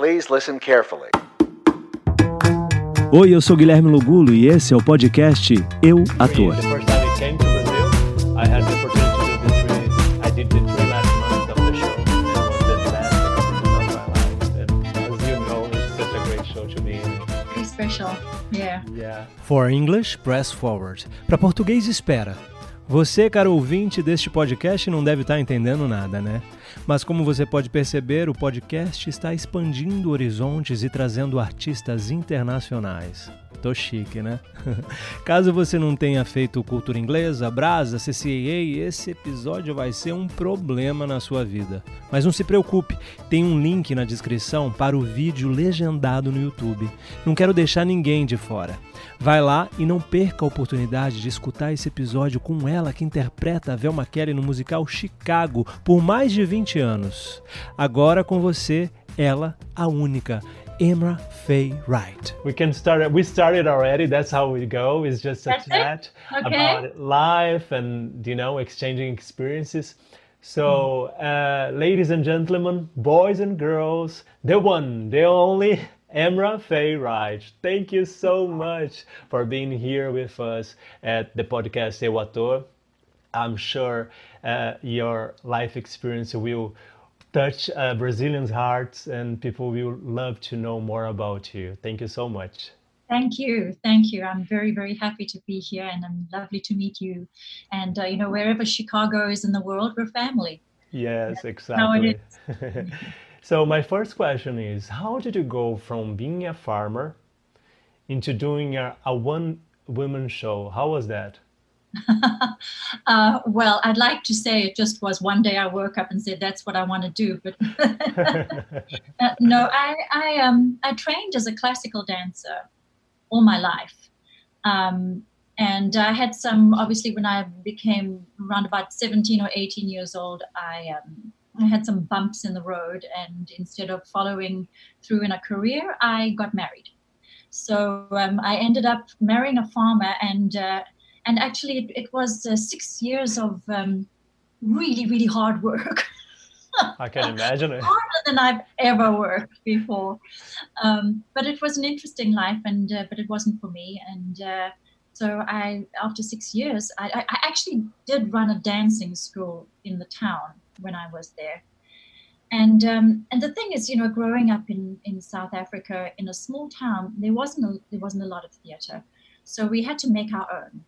Please listen carefully. Oi, eu sou Guilherme Lugulo e esse é o podcast Eu Ator. For English, press forward. Para português, espera. Você, caro ouvinte deste podcast, não deve estar entendendo nada, né? Mas como você pode perceber, o podcast está expandindo horizontes e trazendo artistas internacionais. Tô chique, né? Caso você não tenha feito cultura inglesa, Brasa, CCAA, esse episódio vai ser um problema na sua vida. Mas não se preocupe, tem um link na descrição para o vídeo legendado no YouTube. Não quero deixar ninguém de fora. Vai lá e não perca a oportunidade de escutar esse episódio com ela que interpreta a Velma Kelly no musical Chicago por mais de 20 anos. Agora com você, ela, a única. Emra Faye Wright. We can start. We started already. That's how we go. It's just a That's it? chat Okay. about life and you know exchanging experiences. So, uh, ladies and gentlemen, boys and girls, the one, the only Amra-Faye Wright. Thank you so much for being here with us at the podcast Eu Ator. I'm sure uh, your life experience will touch uh, Brazilians' hearts and people will love to know more about you. Thank you so much. Thank you. Thank you. I'm very, very happy to be here and I'm lovely to meet you. And, uh, you know, wherever Chicago is in the world, we're family. Yes, how exactly. so, my first question is How did you go from being a farmer into doing a, a one woman show? How was that? uh, well, I'd like to say it just was one day I woke up and said, that's what I want to do. But uh, no, I, I, um, I trained as a classical dancer all my life. Um, and I had some, obviously, when I became around about 17 or 18 years old, I, um, I had some bumps in the road. And instead of following through in a career, I got married. So um, I ended up marrying a farmer, and uh, and actually it, it was uh, six years of um, really really hard work. I can imagine it. harder than I've ever worked before. Um, but it was an interesting life, and uh, but it wasn't for me. And uh, so I, after six years, I, I I actually did run a dancing school in the town when I was there. And um, and the thing is, you know, growing up in, in South Africa in a small town, there wasn't a, there wasn't a lot of theatre, so we had to make our own.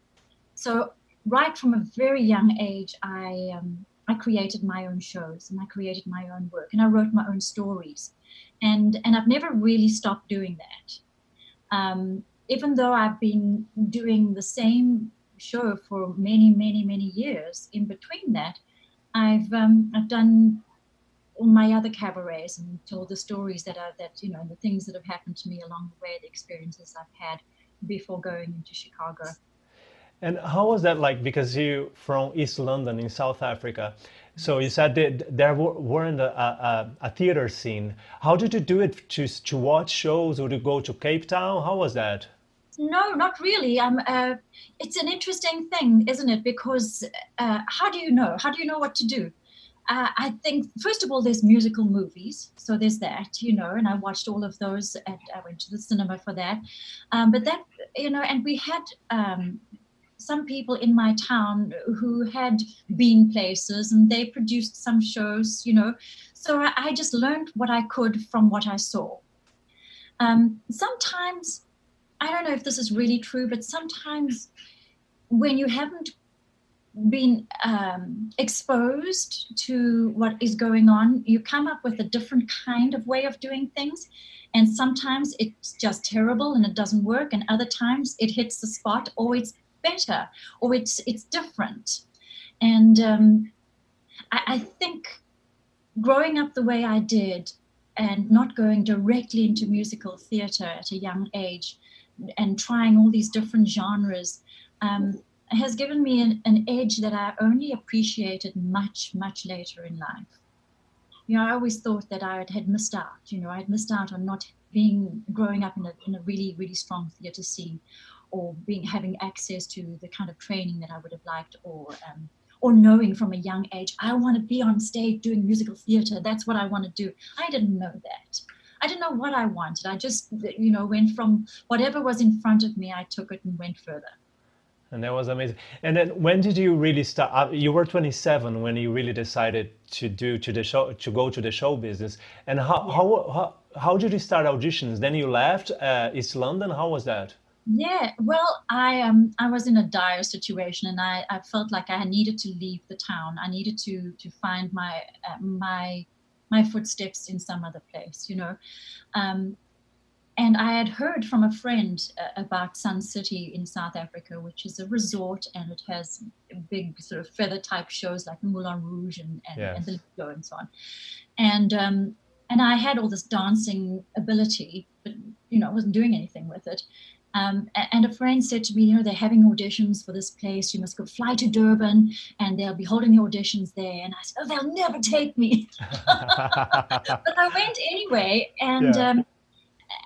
So right from a very young age, I um, I created my own shows and I created my own work and I wrote my own stories, and and I've never really stopped doing that. Um, even though I've been doing the same show for many many many years, in between that, I've um, I've done all my other cabarets and told the stories that are that you know the things that have happened to me along the way, the experiences I've had before going into Chicago. And how was that like? Because you from East London in South Africa, so you said that there weren't a, a, a theater scene. How did you do it to to watch shows? or to go to Cape Town? How was that? No, not really. Uh, it's an interesting thing, isn't it? Because uh, how do you know? How do you know what to do? Uh, I think first of all, there's musical movies, so there's that, you know, and I watched all of those. At, I went to the cinema for that, um, but that, you know, and we had um, some people in my town who had been places, and they produced some shows, you know. So I, I just learned what I could from what I saw. Um, sometimes I don't know if this is really true, but sometimes when you haven't been um, exposed to what is going on, you come up with a different kind of way of doing things. And sometimes it's just terrible and it doesn't work, and other times it hits the spot, or it's better, or it's it's different. And um, I, I think growing up the way I did, and not going directly into musical theatre at a young age, and trying all these different genres um, has given me an, an edge that I only appreciated much, much later in life. You know, I always thought that I had missed out. You know, I had missed out on not being growing up in a, in a really, really strong theatre scene, or being having access to the kind of training that I would have liked, or um, or knowing from a young age I want to be on stage doing musical theatre. That's what I want to do. I didn't know that. I didn't know what I wanted. I just, you know, went from whatever was in front of me, I took it and went further. And that was amazing. And then when did you really start? Uh, you were 27 when you really decided to do to the show to go to the show business. And how yeah. how, how how did you start auditions? Then you left uh, East London. How was that? Yeah, well, I um I was in a dire situation, and I, I felt like I needed to leave the town. I needed to to find my uh, my my footsteps in some other place, you know. Um, and I had heard from a friend uh, about Sun City in South Africa, which is a resort and it has big sort of feather type shows like Moulin Rouge and, and, yes. and the Lido and so on. And um, and I had all this dancing ability, but you know I wasn't doing anything with it. Um, and a friend said to me, you know, they're having auditions for this place. You must go fly to Durban, and they'll be holding the auditions there. And I said, oh, they'll never take me. but I went anyway, and yeah. um,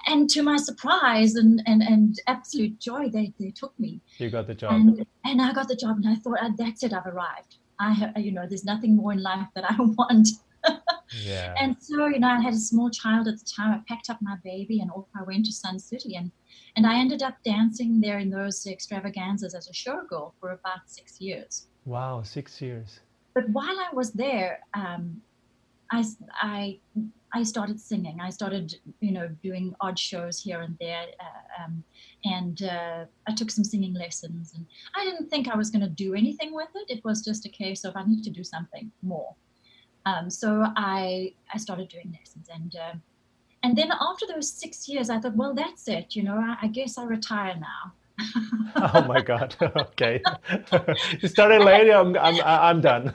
and to my surprise and, and, and absolute joy, they, they took me. You got the job. And, and I got the job, and I thought, oh, that's it, I've arrived. I have, you know, there's nothing more in life that I want. yeah. And so, you know, I had a small child at the time. I packed up my baby and off I went to Sun City. And, and I ended up dancing there in those extravaganzas as a showgirl for about six years. Wow, six years. But while I was there, um, I, I I started singing. I started, you know, doing odd shows here and there, uh, um, and uh, I took some singing lessons. And I didn't think I was going to do anything with it. It was just a case of I need to do something more. Um, so I I started doing lessons, and uh, and then after those six years, I thought, well, that's it. You know, I, I guess I retire now. oh my god okay you started late i'm i'm i'm done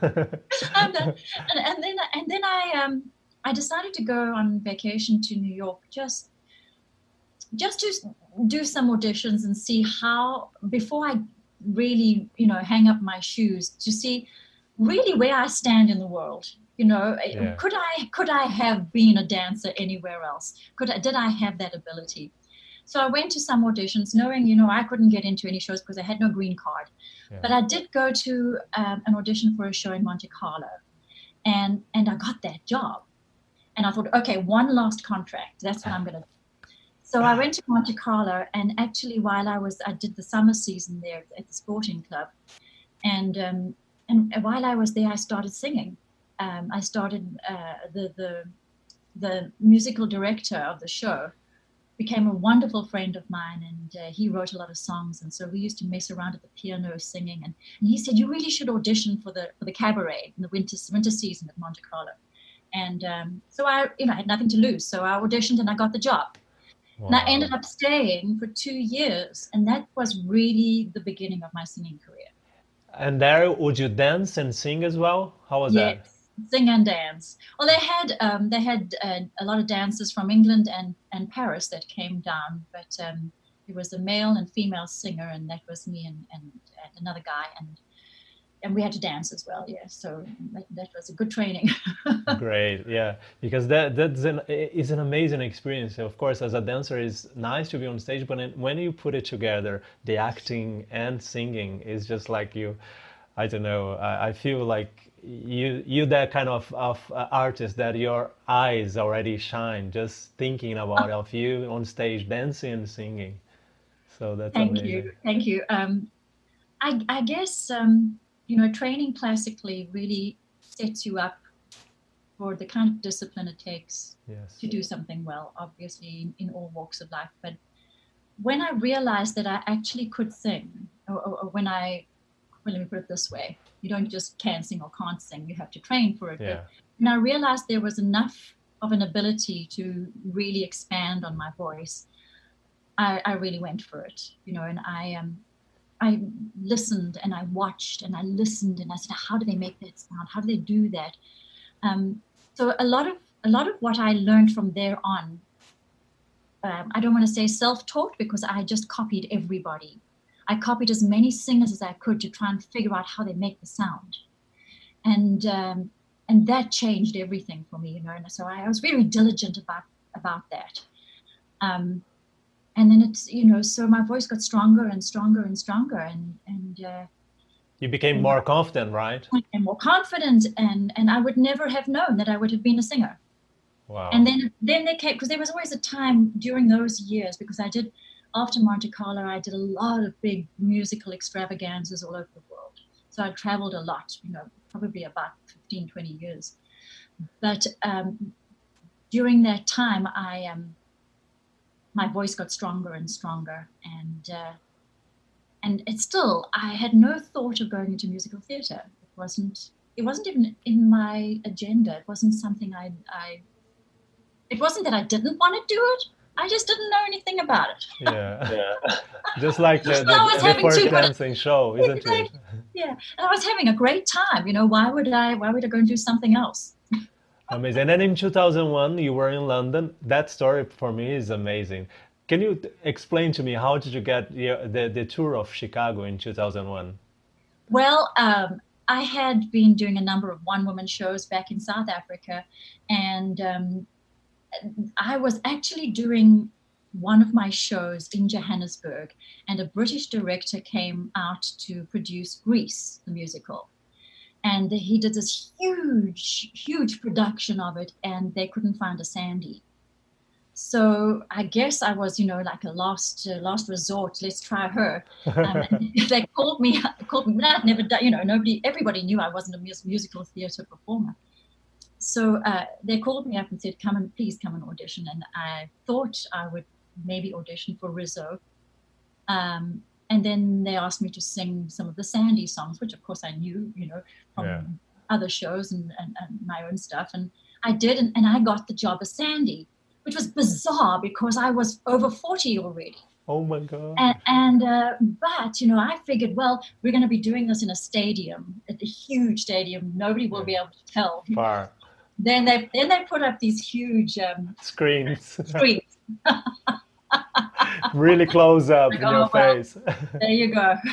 i'm done and, and then and then i um I decided to go on vacation to New York just just to do some auditions and see how before I really you know hang up my shoes to see really where I stand in the world. You know, yeah. could I could I have been a dancer anywhere else? Could I, did I have that ability? So I went to some auditions, knowing you know I couldn't get into any shows because I had no green card. Yeah. But I did go to um, an audition for a show in Monte Carlo, and and I got that job. And I thought, okay, one last contract. That's what I'm going to do. So I went to Monte Carlo, and actually, while I was, I did the summer season there at the sporting club, and um, and while I was there, I started singing. Um, I started uh, the the the musical director of the show became a wonderful friend of mine, and uh, he wrote a lot of songs, and so we used to mess around at the piano singing. And, and he said, "You really should audition for the for the cabaret in the winter winter season at Monte Carlo." And um, so I, you know, I had nothing to lose. So I auditioned and I got the job. Wow. And I ended up staying for two years. And that was really the beginning of my singing career. And there, would you dance and sing as well? How was yes, that? Sing and dance. Well, they had um, they had uh, a lot of dancers from England and, and Paris that came down, but um, it was a male and female singer, and that was me and, and, and another guy. And and we had to dance as well yeah so that, that was a good training great yeah because that that's an is an amazing experience of course as a dancer is nice to be on stage but when you put it together the acting and singing is just like you i don't know i, I feel like you you that kind of of uh, artist that your eyes already shine just thinking about oh. of you on stage dancing and singing so that's thank amazing. you thank you um I, I guess um, you know, training classically really sets you up for the kind of discipline it takes yes. to do something well, obviously in, all walks of life. But when I realized that I actually could sing, or, or, or, when I, well, let me put it this way, you don't just can sing or can't sing, you have to train for it. Yeah. And I realized there was enough of an ability to really expand on my voice. I, I really went for it, you know, and I am. Um, I listened and I watched and I listened and I said, how do they make that sound? How do they do that? Um, so a lot of a lot of what I learned from there on, um, I don't want to say self-taught because I just copied everybody. I copied as many singers as I could to try and figure out how they make the sound, and um, and that changed everything for me, you know. And so I, I was very diligent about about that. Um, and then it's you know so my voice got stronger and stronger and stronger and and uh, you became more confident right and more confident and and i would never have known that i would have been a singer Wow. And then then they came because there was always a time during those years because I did after Monte Carlo I did a lot of big musical extravaganzas all over the world. So I traveled a lot, you know, probably about 15, 20 years. But um, during that time, I um, my voice got stronger and stronger, and uh, and it's still I had no thought of going into musical theatre. It wasn't it wasn't even in my agenda. It wasn't something I I. It wasn't that I didn't want to do it. I just didn't know anything about it. Yeah, yeah. Just like the, So I was the, the having first to- dancing show, isn't it? Yeah, and I was having a great time. You know, why would I? Why would I go and do something else? Amazing. And then in 2001, you were in London. That story for me is amazing. Can you t- explain to me how did you get the, the, the tour of Chicago in 2001? Well, um, I had been doing a number of one woman shows back in South Africa, and um, I was actually doing one of my shows in Johannesburg, and a British director came out to produce Grease, the musical. And he did this huge, huge production of it, and they couldn't find a Sandy. So I guess I was, you know, like a last uh, last resort. Let's try her. Um, they called me, called me. I'd never done, you know, nobody, everybody knew I wasn't a musical theatre performer. So uh, they called me up and said, "Come and please come and audition." And I thought I would maybe audition for Rizzo. Um, and then they asked me to sing some of the Sandy songs, which of course I knew, you know, from Yeah. other shows and, and, and my own stuff. And I did, and, and I got the job as Sandy, which was bizarre because I was over 40 already. Oh my God. And, and uh, but you know, I figured, well, we're going to be doing this in a stadium, at a huge stadium. Nobody will be able to tell. Far. Then they then they put up these huge um, Screens. screens. really close up in Like, your oh, well. face. There you go.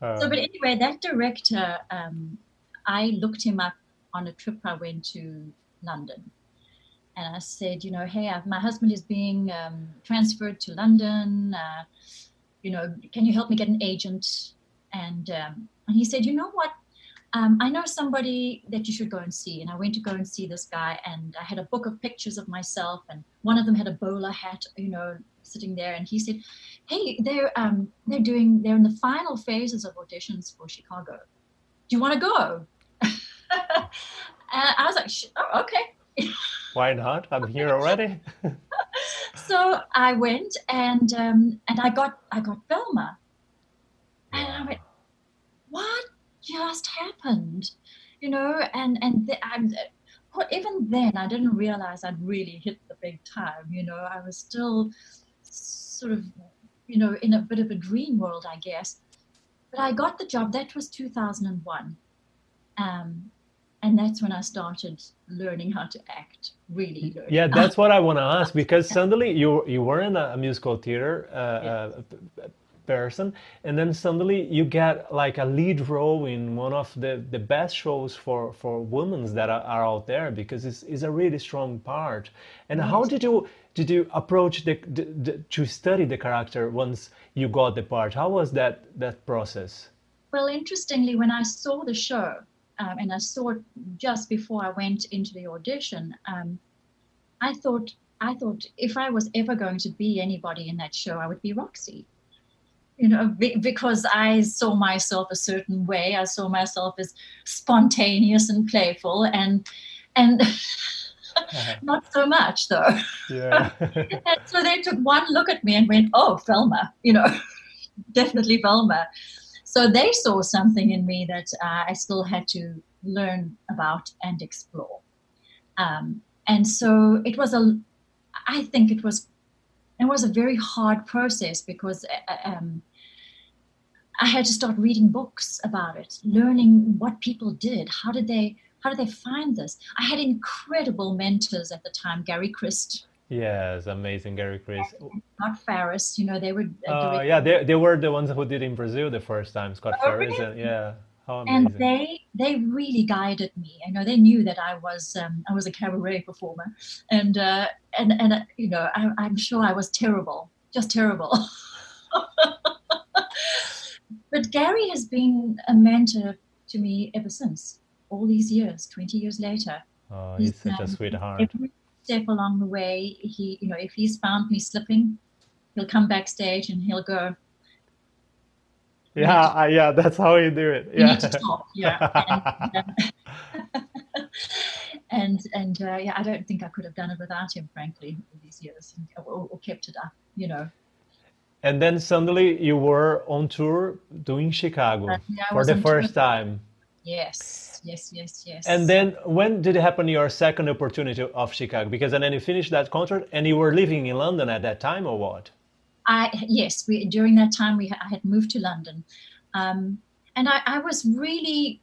Uh, So, but anyway, that director, um, I looked him up on a trip I went to London. And I said, you know, hey, I've, my husband is being um, transferred to London. Uh, you know, can you help me get an agent? And, um, and he said, you know what? Um, I know somebody that you should go and see. And I went to go and see this guy, and I had a book of pictures of myself, and one of them had a bowler hat, you know, sitting there. And he said, "Hey, they're um, they're doing they're in the final phases of auditions for Chicago. Do you want to go?" and I was like, "Sh- oh, "Okay." why not? I'm here already. So I went, and um, and I got I got Velma, and I went, "What just happened?" You know, and and I'm. Even then, I didn't realize I'd really hit the big time. You know, I was still sort of, you know, in a bit of a dream world, I guess. But I got the job. That was 2001. Um, and that's when I started learning how to act, really learning. Yeah, that's what I want to ask because suddenly you you were in a musical theater uh, uh, person, and then suddenly you get like a lead role in one of the, the best shows for for women that are, are out there because it's, it's a really strong part. And how did you did you approach the, the, the to study the character once you got the part? How was that that process? Well, interestingly, when I saw the show, um, and I saw it just before I went into the audition, um, I thought I thought if I was ever going to be anybody in that show, I would be Roxy. You know, because I saw myself a certain way. I saw myself as spontaneous and playful, and and not so much though. Yeah. And so they took one look at me and went, "Oh, Velma," you know, definitely Velma. So they saw something in me that uh, I still had to learn about and explore. Um, and so it was a, I think it was, it was a very hard process because uh, um, I had to start reading books about it, learning what people did. How did they? How did they find this? I had incredible mentors at the time, Gary Chryst, yes, amazing, Gary Chryst. Scott Faris. You know, they were. uh, Uh, yeah, they, they were the ones who did in Brazil the first time, Scott Oh, Faris. really? And, yeah, how and they they really guided me. I know they knew that I was um, I was a cabaret performer, and uh, and and uh, you know I, I'm sure I was terrible, just terrible. but Gary has been a mentor to me ever since all these years, 20 years later. oh, he's such a um, sweetheart. Every, step along the way, he, you know, if he's found me slipping, he'll come backstage and he'll go, yeah, uh, yeah, that's how you do it. Yeah. need to talk. Yeah. And, um, and, and uh, yeah, I don't think I could have done it without him, frankly, all these years, or, or kept it up, you know. And then suddenly you were on tour doing Chicago Uh, yeah, for the on tour. first time. Yes, yes, yes, yes. And then when did it happen your second opportunity of Chicago? Because then you finished that contract and you were living in London at that time or what? I yes, we during that time we I had moved to London, um, and I, I was really,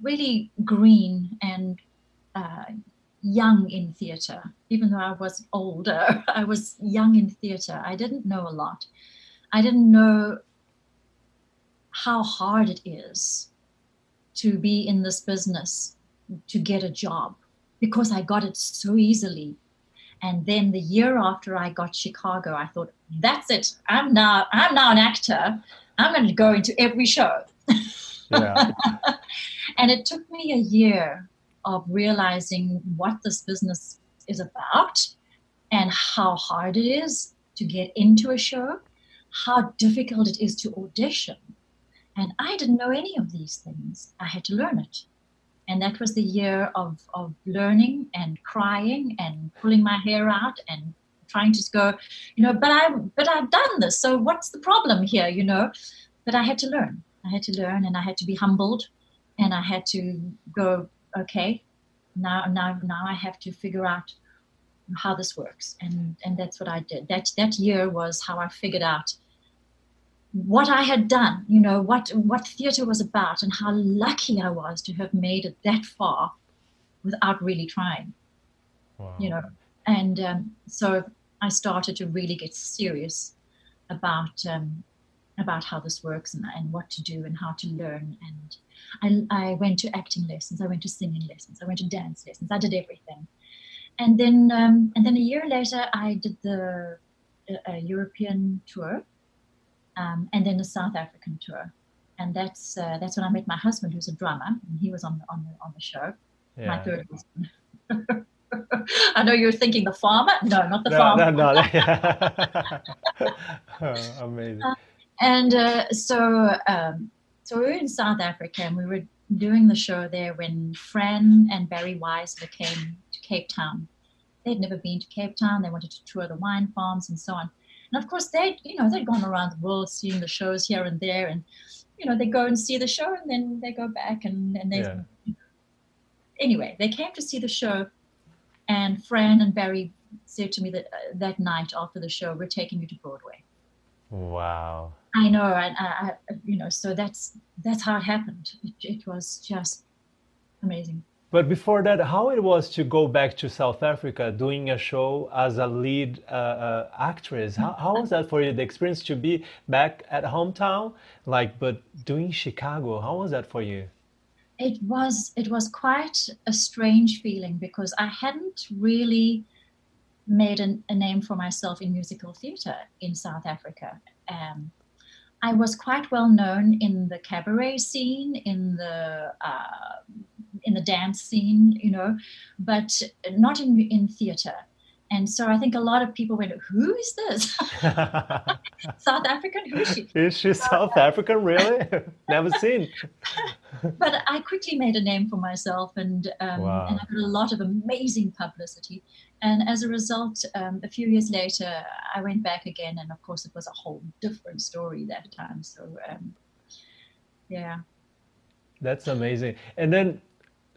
really green and uh, young in theatre. Even though I was older, I was young in theatre. I didn't know a lot. I didn't know how hard it is to be in this business to get a job because I got it so easily. And then the year after I got Chicago, I thought, that's it. I'm now I'm now an actor. I'm going to go into every show. Yeah. And it took me a year of realizing what this business is about and how hard it is to get into a show, how difficult it is to audition. And I didn't know any of these things. I had to learn it. And that was the year of, of learning and crying and pulling my hair out and trying to go, you know, but I but I've done this, so what's the problem here, you know? But I had to learn. I had to learn and I had to be humbled and I had to go, okay, now now now I have to figure out how this works. And and that's what I did. That that year was how I figured out what I had done, you know, what what theatre was about and how lucky I was to have made it that far without really trying, Wow. you know. And um, so I started to really get serious about um, about how this works and, and what to do and how to learn. And I, I went to acting lessons, I went to singing lessons, I went to dance lessons, I did everything. And then um, and then a year later, I did the uh, European tour, um, and then a South African tour. And that's uh, that's when I met my husband, who's a drummer, and he was on the on the on the show. My third husband. I know you're thinking the farmer. No, not the No, farmer. no, no. Oh, Amazing. And uh, so, um, so we were in South Africa, and we were doing the show there when Fran and Barry Weissler came to Cape Town. They'd never been to Cape Town. They wanted to tour the wine farms and so on. And of course, they, you know, they'd gone around the world seeing the shows here and there, and you know, they go and see the show, and then they go back, and and they. Yeah. Anyway, they came to see the show, and Fran and Barry said to me that uh, that night after the show, we're taking you to Broadway. Wow. I know, and I, I, you know, so that's that's how it happened. It, it was just amazing. But before that, how it was to go back to South Africa doing a show as a lead uh, uh, actress? How, how was that for you? The experience to be back at hometown, like, but doing Chicago, how was that for you? It was it was quite a strange feeling because I hadn't really made an, a name for myself in musical theatre in South Africa. Um, I was quite well known in the cabaret scene, in the uh, in the dance scene, you know, but not in in theatre. And so I think a lot of people went, "Who is this? South African? Who is she?" Is she South African, really? Never seen. but I quickly made a name for myself, and um, Wow. and I got a lot of amazing publicity. And as a result, um, a few years later, I went back again, and of course, it was a whole different story that time. So, um, yeah, That's amazing. And then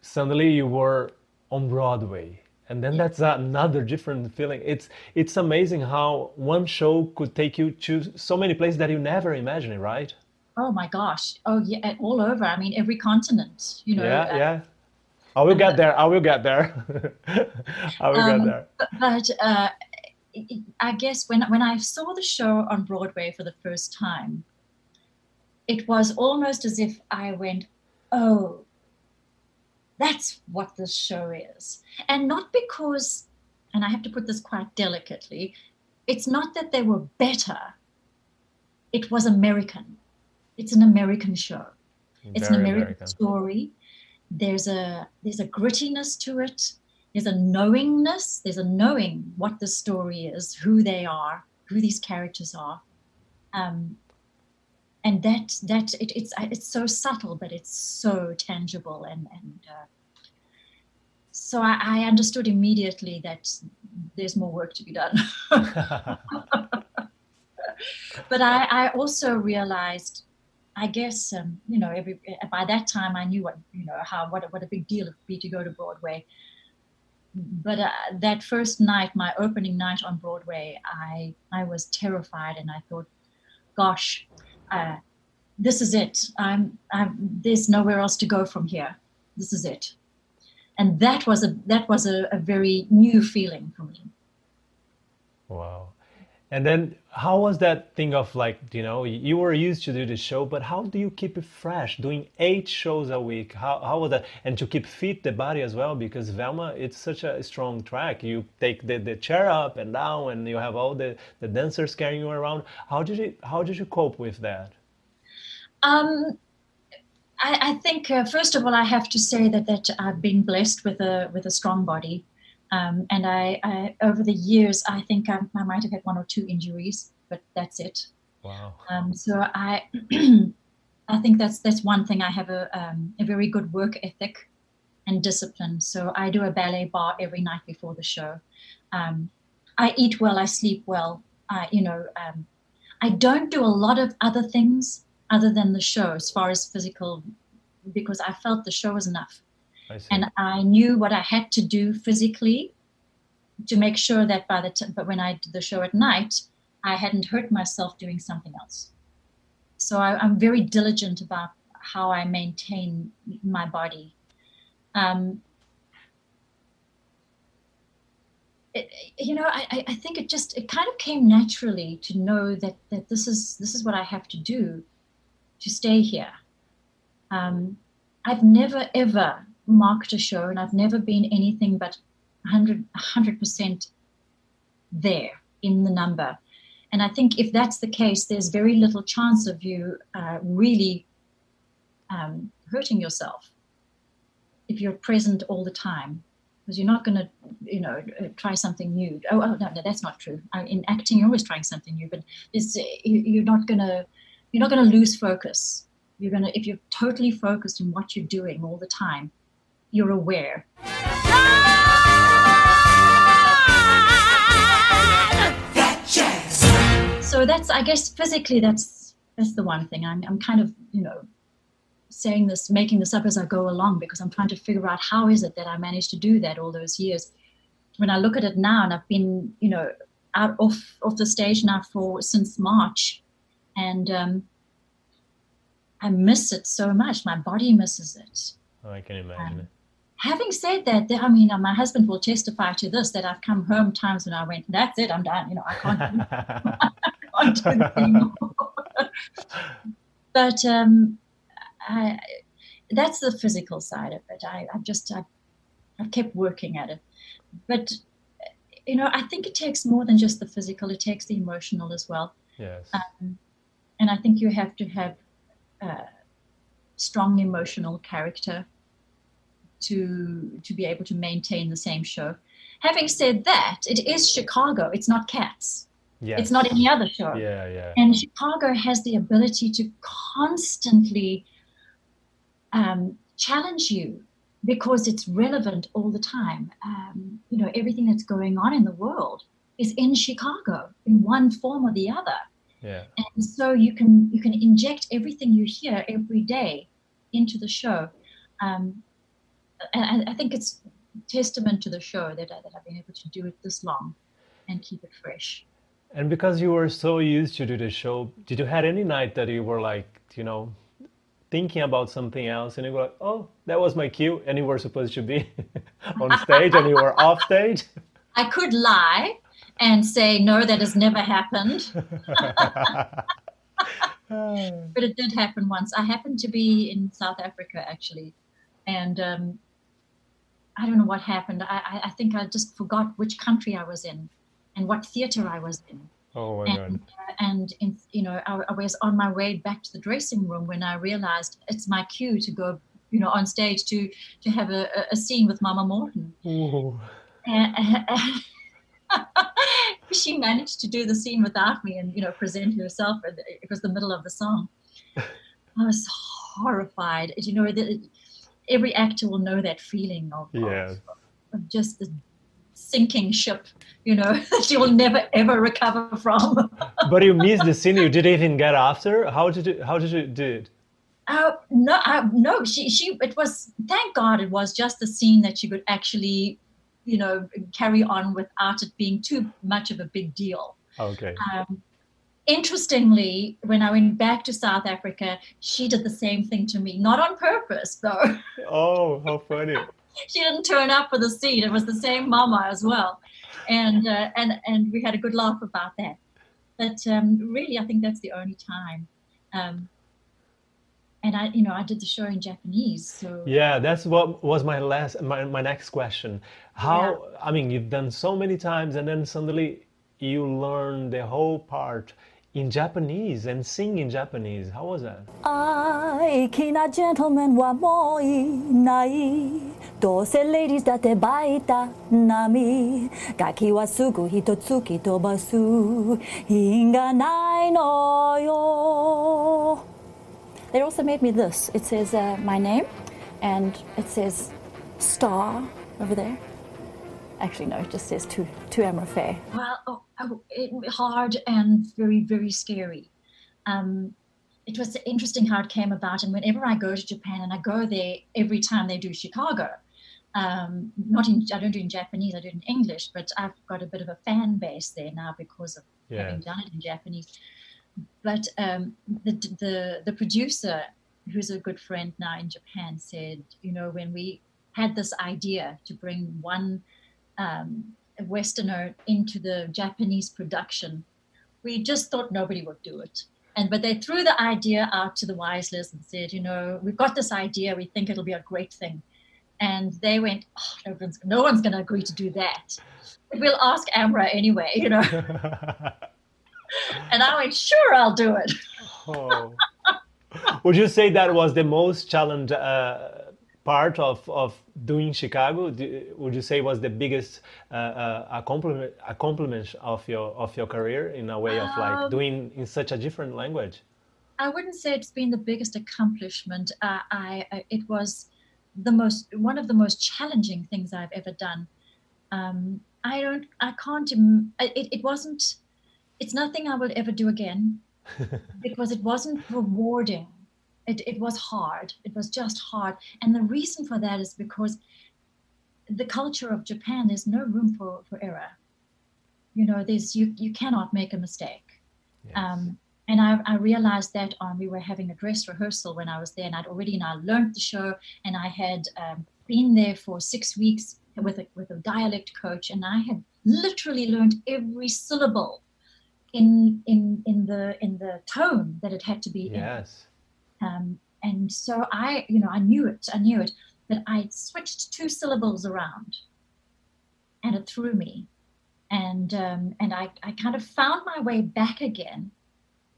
suddenly you were on Broadway. And then that's another different feeling. It's it's amazing how one show could take you to so many places that you never imagined, right? oh my gosh, oh yeah, all over. I mean, every continent. You know, yeah, uh, yeah. I will get there. I will get there. I will Um, get there. but, but uh, I guess when when I saw the show on Broadway for the first time, it was almost as if I went, "Oh, that's what this show is," and not because, and I have to put this quite delicately, it's not that they were better. It was American. It's an American show it's an Very American, story. There's a there's a grittiness to it. there's a knowingness, there's a knowing what the story is, who they are, who these characters are. Um, and that that it, it's it's so subtle, but it's so tangible, and and uh, so I, I understood immediately that there's more work to be done. but I, I also realized I guess um, you know every by that time I knew what you know how what what a big deal it would be to go to Broadway. But uh, that first night, my opening night on Broadway, I I was terrified and I thought, gosh, uh, this is it. I'm, I'm there's nowhere else to go from here. This is it, and that was a that was a, a very new feeling for me. Wow. And then how was that thing of like, you know, you were used to do the show, but how do you keep it fresh? Doing eight shows a week. How, how was that? And to keep fit the body as well, because Velma, it's such a strong track. You take the, the chair up and down and you have all the, the dancers carrying you around. How did you, how did you cope with that? Um, I, think, uh, first of all, I have to say that, that I've been blessed with a, with a strong body. Um, and I, I, over the years, I think I, I, might have had one or two injuries, but that's it. Wow. Um, so I, I think that's that's one thing. I have a um, a very good work ethic and discipline. So I do a ballet barre every night before the show. Um, I eat well. I sleep well. I, you know, um, I don't do a lot of other things other than the show as far as physical, because I felt the show was enough and I knew what I had to do physically to make sure that by the but when I did the show at night, I hadn't hurt myself doing something else. So I, am very diligent about how I maintain my body. Um, it, you know, I, I think it just it kind of came naturally to know that that this is this is what I have to do to stay here. Um, I've never ever marked a show and I've never been anything but 100, 100% there in the number. And I think if that's the case, there's very little chance of you uh, really um, hurting yourself if you're present all the time. Because you're not going to, you know, uh, try something new. Oh, oh no, no, that's not true. In acting, you're always trying something new, but it's, you're not going to, you're not going to lose focus. You're going to, if you're totally focused on what you're doing all the time, you're aware. So that's, I guess, physically, that's that's the one thing. I'm, I'm kind of, you know, saying this, making this up as I go along because I'm trying to figure out how is it that I managed to do that all those years. When I look at it now, and I've been, you know, out off off the stage now for since March, and um, I miss it so much. My body misses it. Oh, I can imagine um, it having said that, I mean, uh, my husband will testify to this that I've come home times when I went, that's it, I'm done. You know, I can't, I can't do it anymore. but um, I, that's the physical side of it. I, I've just, I, I've kept working at it. But, you know, I think it takes more than just the physical, it takes the emotional as well. Yes. Um, and I think you have to have uh, strong emotional character to to be able to maintain the same show. Having said that, it is Chicago. It's not Cats. Yes. It's not any other show. Yeah, yeah. And Chicago has the ability to constantly um, challenge you because it's relevant all the time. Um, you know, everything that's going on in the world is in Chicago in one form or the other. Yeah. And so you can you can inject everything you hear every day into the show. Um, and I think it's testament to the show that, that I've been able to do it this long and keep it fresh. And because you were so used to do the show, did you had any night that you were like, you know, thinking about something else and you were like, oh, that was my cue and you were supposed to be on stage and you were off stage? I could lie and say, no, that has never happened. but it did happen once. I happened to be in South Africa actually. And um, I don't know what happened. I, I think I just forgot which country I was in and what theater I was in. Oh my and, God. Uh, and in, you know, I, I, was on my way back to the dressing room when I realized it's my cue to go you know, on stage to to have a, a scene with Mama Morton. Ooh. And, and she managed to do the scene without me and you know present herself. It was the middle of the song. I was horrified. You know, the, every actor will know that feeling of, Yeah. of, of just the sinking ship. You know that you will never ever recover from. But you missed the scene. You didn't even get after. How did you? How did you do it? Uh, no, uh, no. She, she. It was. Thank God, it was just the scene that she could actually, you know, carry on without it being too much of a big deal. Okay. Um, interestingly, when I went back to South Africa, she did the same thing to me. Not on purpose, though. Oh, how funny. she didn't turn up for the scene. It was the same mama as well, and uh, and and we had a good laugh about that. But um, really, I think that's the only time. Um, and I, you know, I did the show in Japanese, so Yeah, that's what was my last, my, my next question. How, I mean, you've done so many times and then suddenly you learn the whole part in Japanese and sing in Japanese. How was that? I kina gentleman wa moi nai. Dose ladies date baita nami. Gaki wa sugu hitotsuki tobasu. Inga nai no yo. They also made me this. It says uh, my name and it says star over there. Actually, no, it just says to, to Amra-Faye. Well, oh hard and very, very scary. Um, it was interesting how it came about. And whenever I go to Japan, and I go there every time they do Chicago, um, not in I don't do it in Japanese, I do it in English, but I've got a bit of a fan base there now because of Yeah. having done it in Japanese. But um, the, the the producer, who's a good friend now in Japan, said, you know, when we had this idea to bring one um, Westerner into the Japanese production, we just thought nobody would do it. And but they threw the idea out to the Weisslers and said, you know, we've got this idea. We think it'll be a great thing. And they went, oh, no one's, no one's going to agree to do that. But we'll ask Amra anyway, you know. and I went, sure, I'll do it. oh. Would you say that was the most challenge uh, part of, of doing Chicago? Do, would you say was the biggest uh, uh, accomplishment, accomplishment of your of your career in a way of like Um, doing in such a different language? I wouldn't say it's been the biggest accomplishment. Uh, I, I it was the most one of the most challenging things I've ever done. Um, I don't, I can't. It, it wasn't. It's nothing I will ever do again because it wasn't rewarding. It, it was hard. It was just hard, and the reason for that is because the culture of Japan there's no room for for error. You know, there's you you cannot make a mistake. Yes. Um, and I, I realized that on we were having a dress rehearsal when I was there, and I'd already now learned the show, and I had um, been there for six weeks with a, with a dialect coach, and I had literally learned every syllable in in in the in the tone that it had to be in. Um, and so I, you know, I knew it, I knew it, but I switched two syllables around, and it threw me, and um, and I, I kind of found my way back again.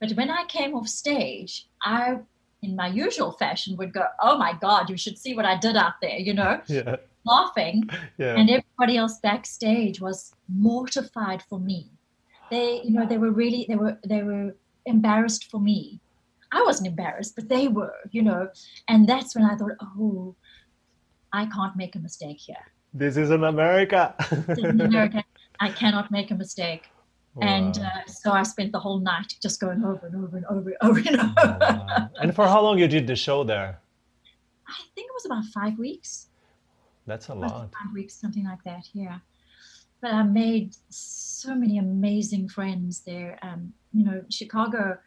But when I came off stage, I, in my usual fashion, would go, "Oh my God, you should see what I did out there," you know, Yeah. laughing, Yeah. and everybody else backstage was mortified for me. They, you know, they were really, they were, they were embarrassed for me. I wasn't embarrassed, but they were, you know, and that's when I thought, oh, I can't make a mistake here. this is in America. This is America. I cannot make a mistake. And uh, so I spent the whole night just going over and over and over and over and over. Wow. And for how long you did the show there? I think it was about five weeks. That's a lot. Five weeks, something like that. Yeah. But I made so many amazing friends there. Um, you know, Chicago,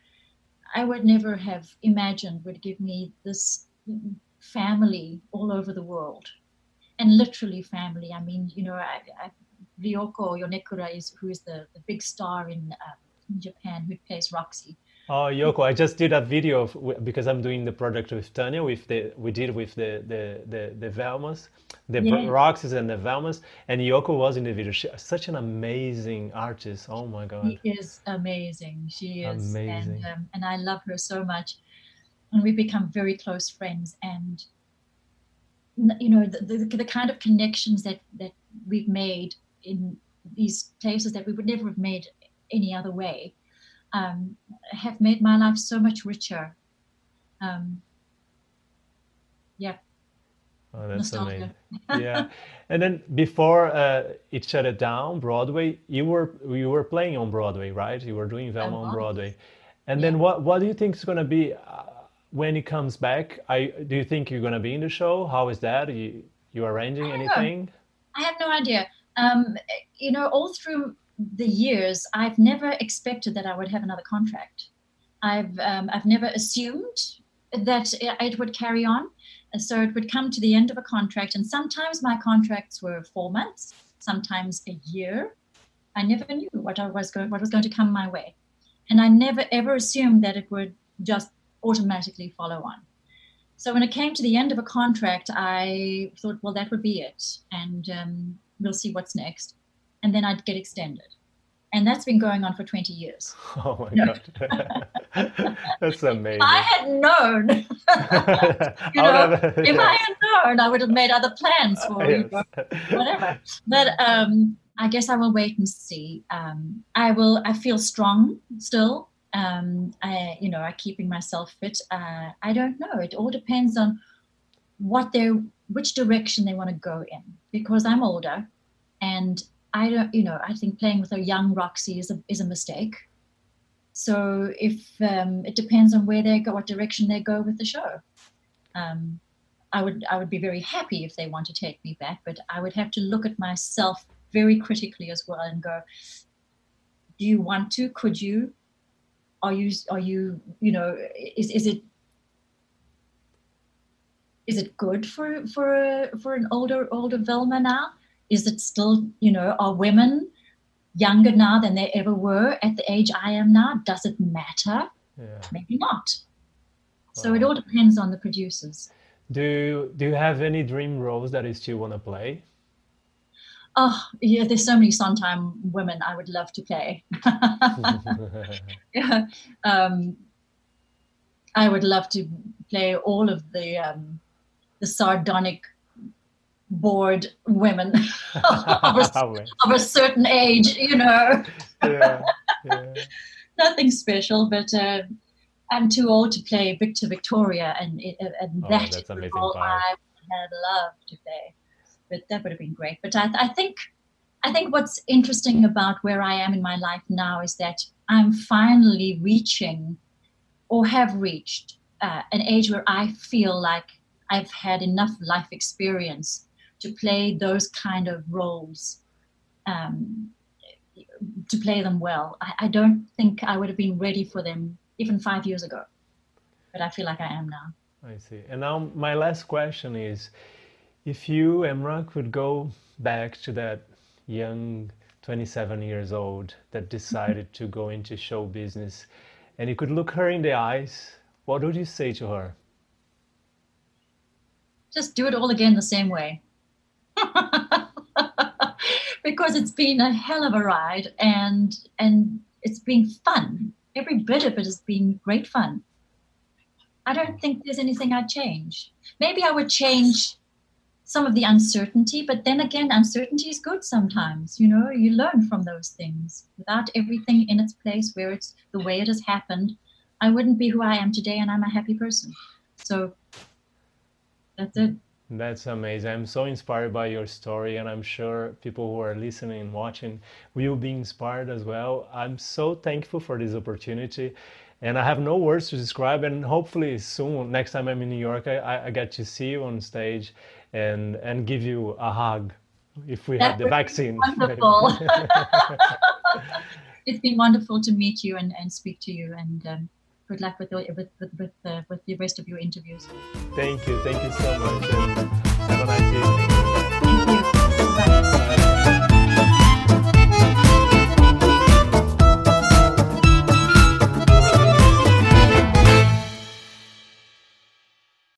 I would never have imagined would give me this family all over the world, and literally family. I mean, you know, I, I, Ryoko Yonekura is who is the, the big star in, uh, in Japan who plays Roxy. Oh, Yoko, I just did a video of, because I'm doing the project with Tanya. With the we did with the the the, the Velmas, the Yeah. Roxys and the Velmas, and Yoko was in the video. She, such an amazing artist. Oh my God. She is amazing. She is, Amazing. and um, and I love her so much. And we've become very close friends. And you know the, the, the kind of connections that that we've made in these places that we would never have made any other way um, have made my life so much richer. Um, yeah. Oh, that's Nostalgia. amazing. yeah, and then before uh, it shut it down, Broadway, you were you were playing on Broadway, right? You were doing Velma on Broadway, and yeah. then what what do you think is going to be uh, when it comes back? I do you think you're going to be in the show? How is that? Are you you arranging I anything? Know. I have no idea. Um, you know, all through the years, I've never expected that I would have another contract. I've um, I've never assumed that it would carry on. So it would come to the end of a contract, and sometimes my contracts were four months, sometimes a year. I never knew what I was going what was going to come my way, and I never ever assumed that it would just automatically follow on. So when it came to the end of a contract, I thought, well, that would be it, and um, we'll see what's next and then I'd get extended. And that's been going on for 20 years. Oh my no. God. that's amazing. I had known, you know, if I had known, I would have made other plans for yes. you, whatever. But um, I guess I will wait and see. Um, I will, I feel strong still. Um, I, you know, I'm keeping myself fit. Uh, I don't know. It all depends on what they which direction they want to go in because I'm older and I don't, you know, I think playing with a young Roxy is a is a mistake. So if um, it depends on where they go, what direction they go with the show. Um, I would I would be very happy if they want to take me back, but I would have to look at myself very critically as well and go, do you want to? Could you? Are you are you you know is is it is it good for for for an older older Velma now? Is it still, you know, are women younger now than they ever were at the age I am now? Does it matter? Yeah. Maybe not. Wow. So it all depends on the producers. Do Do you have any dream roles that you still want to play? Oh yeah, there's so many Sondheim women I would love to play. yeah, um, I would love to play all of the um, the sardonic bored women of, a, of, a, certain age, you know. Yeah, yeah. Nothing special, but uh, I'm too old to play Victor Victoria, and, and oh, that is role I had loved to play. But that would have been great. But I, I think, I think what's interesting about where I am in my life now is that I'm finally reaching, or have reached, uh, an age where I feel like I've had enough life experience to play those kind of roles, um, to play them well. I, I don't think I would have been ready for them even five years ago, but I feel like I am now. I see. And now my last question is, if you, Amra, could go back to that young 27 years old that decided to go into show business and you could look her in the eyes, what would you say to her? Just do it all again the same way. because it's been a hell of a ride and and it's been fun. Every bit of it has been great fun. I don't think there's anything I'd change. Maybe I would change some of the uncertainty, but then again, uncertainty is good sometimes. You know, you learn from those things. Without everything in its place where it's the way it has happened, I wouldn't be who I am today, and I'm a happy person. So that's it. That's amazing. I'm so inspired by your story, and I'm sure people who are listening and watching will be inspired as well. I'm so thankful for this opportunity, and I have no words to describe. And hopefully, soon, next time I'm in New York, I, I get to see you on stage and and give you a hug if we that have the vaccine. Wonderful. it's been wonderful to meet you and, and speak to you, and um, good luck with with with with, uh, with the rest of your interviews. Thank you, thank you so much, and have a nice evening.